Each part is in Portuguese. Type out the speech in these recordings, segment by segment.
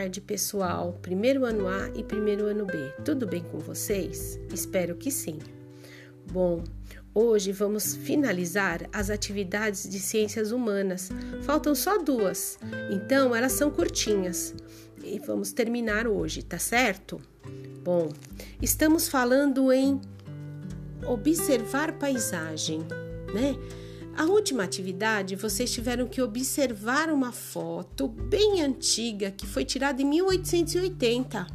tarde, pessoal. Primeiro ano A e primeiro ano B. Tudo bem com vocês? Espero que sim. Bom, hoje vamos finalizar as atividades de ciências humanas. Faltam só duas, então elas são curtinhas. E vamos terminar hoje, tá certo? Bom, estamos falando em observar paisagem, né? A última atividade, vocês tiveram que observar uma foto bem antiga que foi tirada em 1880.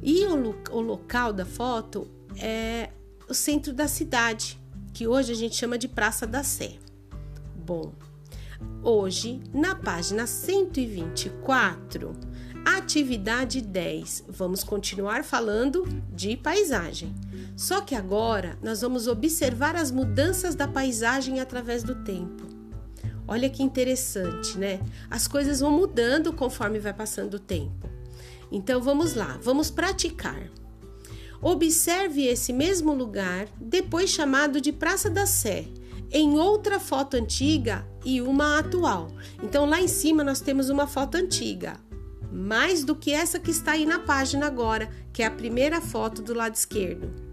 E o, lo o local da foto é o centro da cidade, que hoje a gente chama de Praça da Sé. Bom, hoje, na página 124, atividade 10, vamos continuar falando de paisagem. Só que agora nós vamos observar as mudanças da paisagem através do tempo. Olha que interessante, né? As coisas vão mudando conforme vai passando o tempo. Então vamos lá, vamos praticar. Observe esse mesmo lugar, depois chamado de Praça da Sé, em outra foto antiga e uma atual. Então lá em cima nós temos uma foto antiga, mais do que essa que está aí na página agora, que é a primeira foto do lado esquerdo.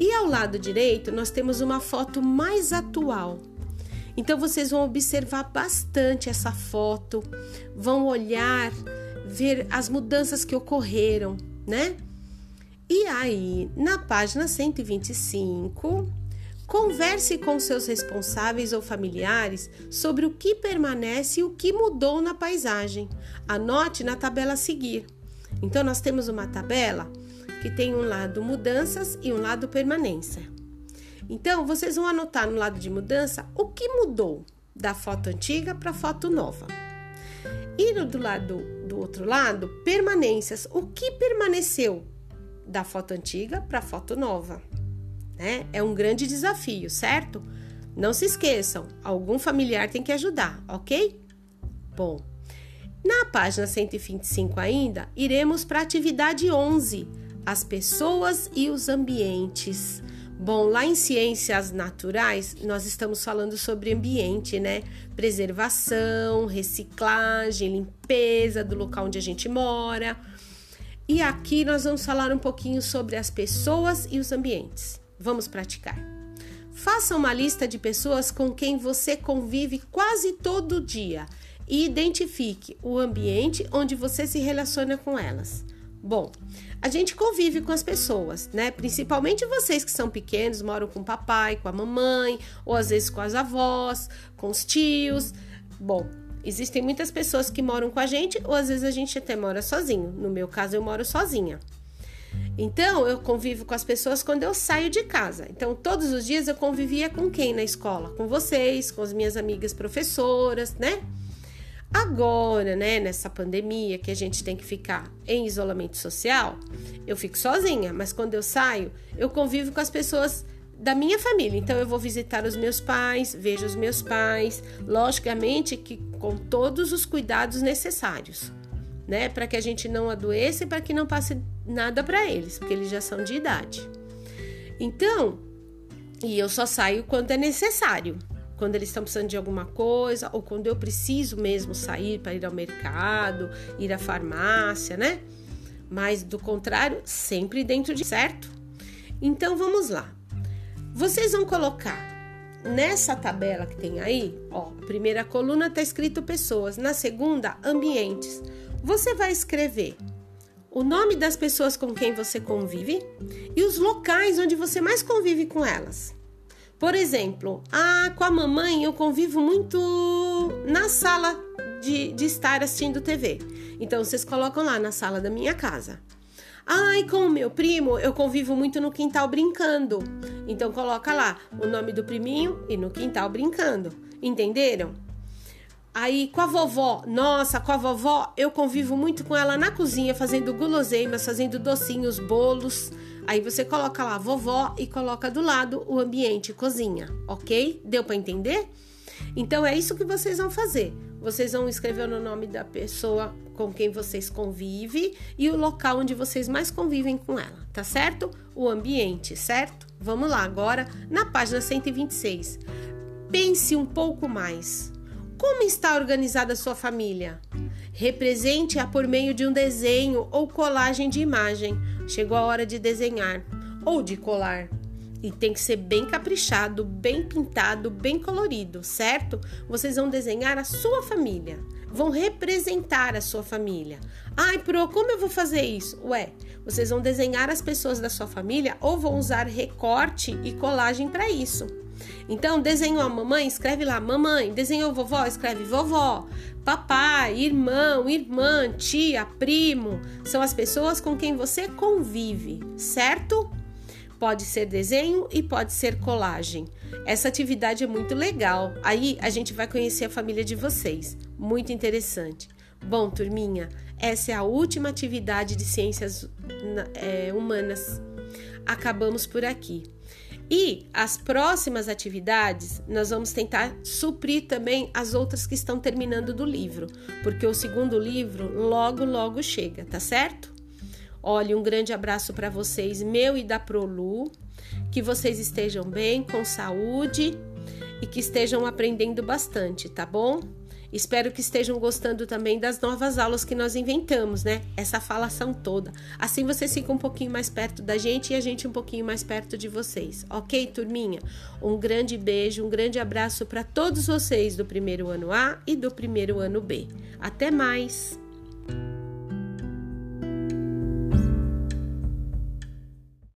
E ao lado direito, nós temos uma foto mais atual. Então vocês vão observar bastante essa foto, vão olhar, ver as mudanças que ocorreram, né? E aí, na página 125, converse com seus responsáveis ou familiares sobre o que permanece e o que mudou na paisagem. Anote na tabela a seguir. Então, nós temos uma tabela que tem um lado mudanças e um lado permanência. Então, vocês vão anotar no lado de mudança o que mudou da foto antiga para a foto nova. E no do lado do outro lado, permanências, o que permaneceu da foto antiga para a foto nova. Né? É um grande desafio, certo? Não se esqueçam, algum familiar tem que ajudar, ok? Bom, na página 125 ainda, iremos para a atividade 11, as pessoas e os ambientes. Bom, lá em ciências naturais, nós estamos falando sobre ambiente, né? Preservação, reciclagem, limpeza do local onde a gente mora. E aqui nós vamos falar um pouquinho sobre as pessoas e os ambientes. Vamos praticar. Faça uma lista de pessoas com quem você convive quase todo dia e identifique o ambiente onde você se relaciona com elas. Bom, a gente convive com as pessoas, né? Principalmente vocês que são pequenos, moram com o papai, com a mamãe, ou às vezes com as avós, com os tios. Bom, existem muitas pessoas que moram com a gente, ou às vezes a gente até mora sozinho. No meu caso, eu moro sozinha. Então, eu convivo com as pessoas quando eu saio de casa. Então, todos os dias eu convivia com quem na escola? Com vocês, com as minhas amigas professoras, né? Agora, né, nessa pandemia que a gente tem que ficar em isolamento social, eu fico sozinha, mas quando eu saio, eu convivo com as pessoas da minha família. Então eu vou visitar os meus pais, vejo os meus pais, logicamente que com todos os cuidados necessários, né, para que a gente não adoeça e para que não passe nada para eles, porque eles já são de idade. Então, e eu só saio quando é necessário quando eles estão precisando de alguma coisa ou quando eu preciso mesmo sair para ir ao mercado, ir à farmácia, né? Mas do contrário, sempre dentro de certo. Então vamos lá. Vocês vão colocar nessa tabela que tem aí, ó, a primeira coluna está escrito pessoas, na segunda ambientes. Você vai escrever o nome das pessoas com quem você convive e os locais onde você mais convive com elas. Por exemplo, ah, com a mamãe eu convivo muito na sala de, de estar assistindo TV. Então vocês colocam lá na sala da minha casa. Ai, com o meu primo, eu convivo muito no quintal brincando. Então coloca lá o nome do priminho e no quintal brincando. Entenderam? Aí com a vovó, nossa, com a vovó, eu convivo muito com ela na cozinha, fazendo guloseimas, fazendo docinhos, bolos. Aí você coloca lá vovó e coloca do lado o ambiente cozinha, ok? Deu para entender? Então é isso que vocês vão fazer. Vocês vão escrever o nome da pessoa com quem vocês convivem e o local onde vocês mais convivem com ela, tá certo? O ambiente, certo? Vamos lá agora na página 126. Pense um pouco mais. Como está organizada a sua família? Represente-a por meio de um desenho ou colagem de imagem. Chegou a hora de desenhar ou de colar. E tem que ser bem caprichado, bem pintado, bem colorido, certo? Vocês vão desenhar a sua família, vão representar a sua família. Ai, Pro, como eu vou fazer isso? Ué, vocês vão desenhar as pessoas da sua família ou vão usar recorte e colagem para isso. Então, desenhou a mamãe, escreve lá mamãe. Desenhou vovó, escreve vovó. Papai, irmão, irmã, tia, primo. São as pessoas com quem você convive, certo? Pode ser desenho e pode ser colagem. Essa atividade é muito legal. Aí a gente vai conhecer a família de vocês. Muito interessante. Bom, turminha, essa é a última atividade de ciências é, humanas. Acabamos por aqui. E as próximas atividades, nós vamos tentar suprir também as outras que estão terminando do livro, porque o segundo livro logo, logo chega, tá certo? Olha, um grande abraço para vocês, meu e da Prolu. Que vocês estejam bem, com saúde e que estejam aprendendo bastante, tá bom? Espero que estejam gostando também das novas aulas que nós inventamos, né? Essa falação toda. Assim vocês ficam um pouquinho mais perto da gente e a gente um pouquinho mais perto de vocês. Ok, turminha? Um grande beijo, um grande abraço para todos vocês do primeiro ano A e do primeiro ano B. Até mais!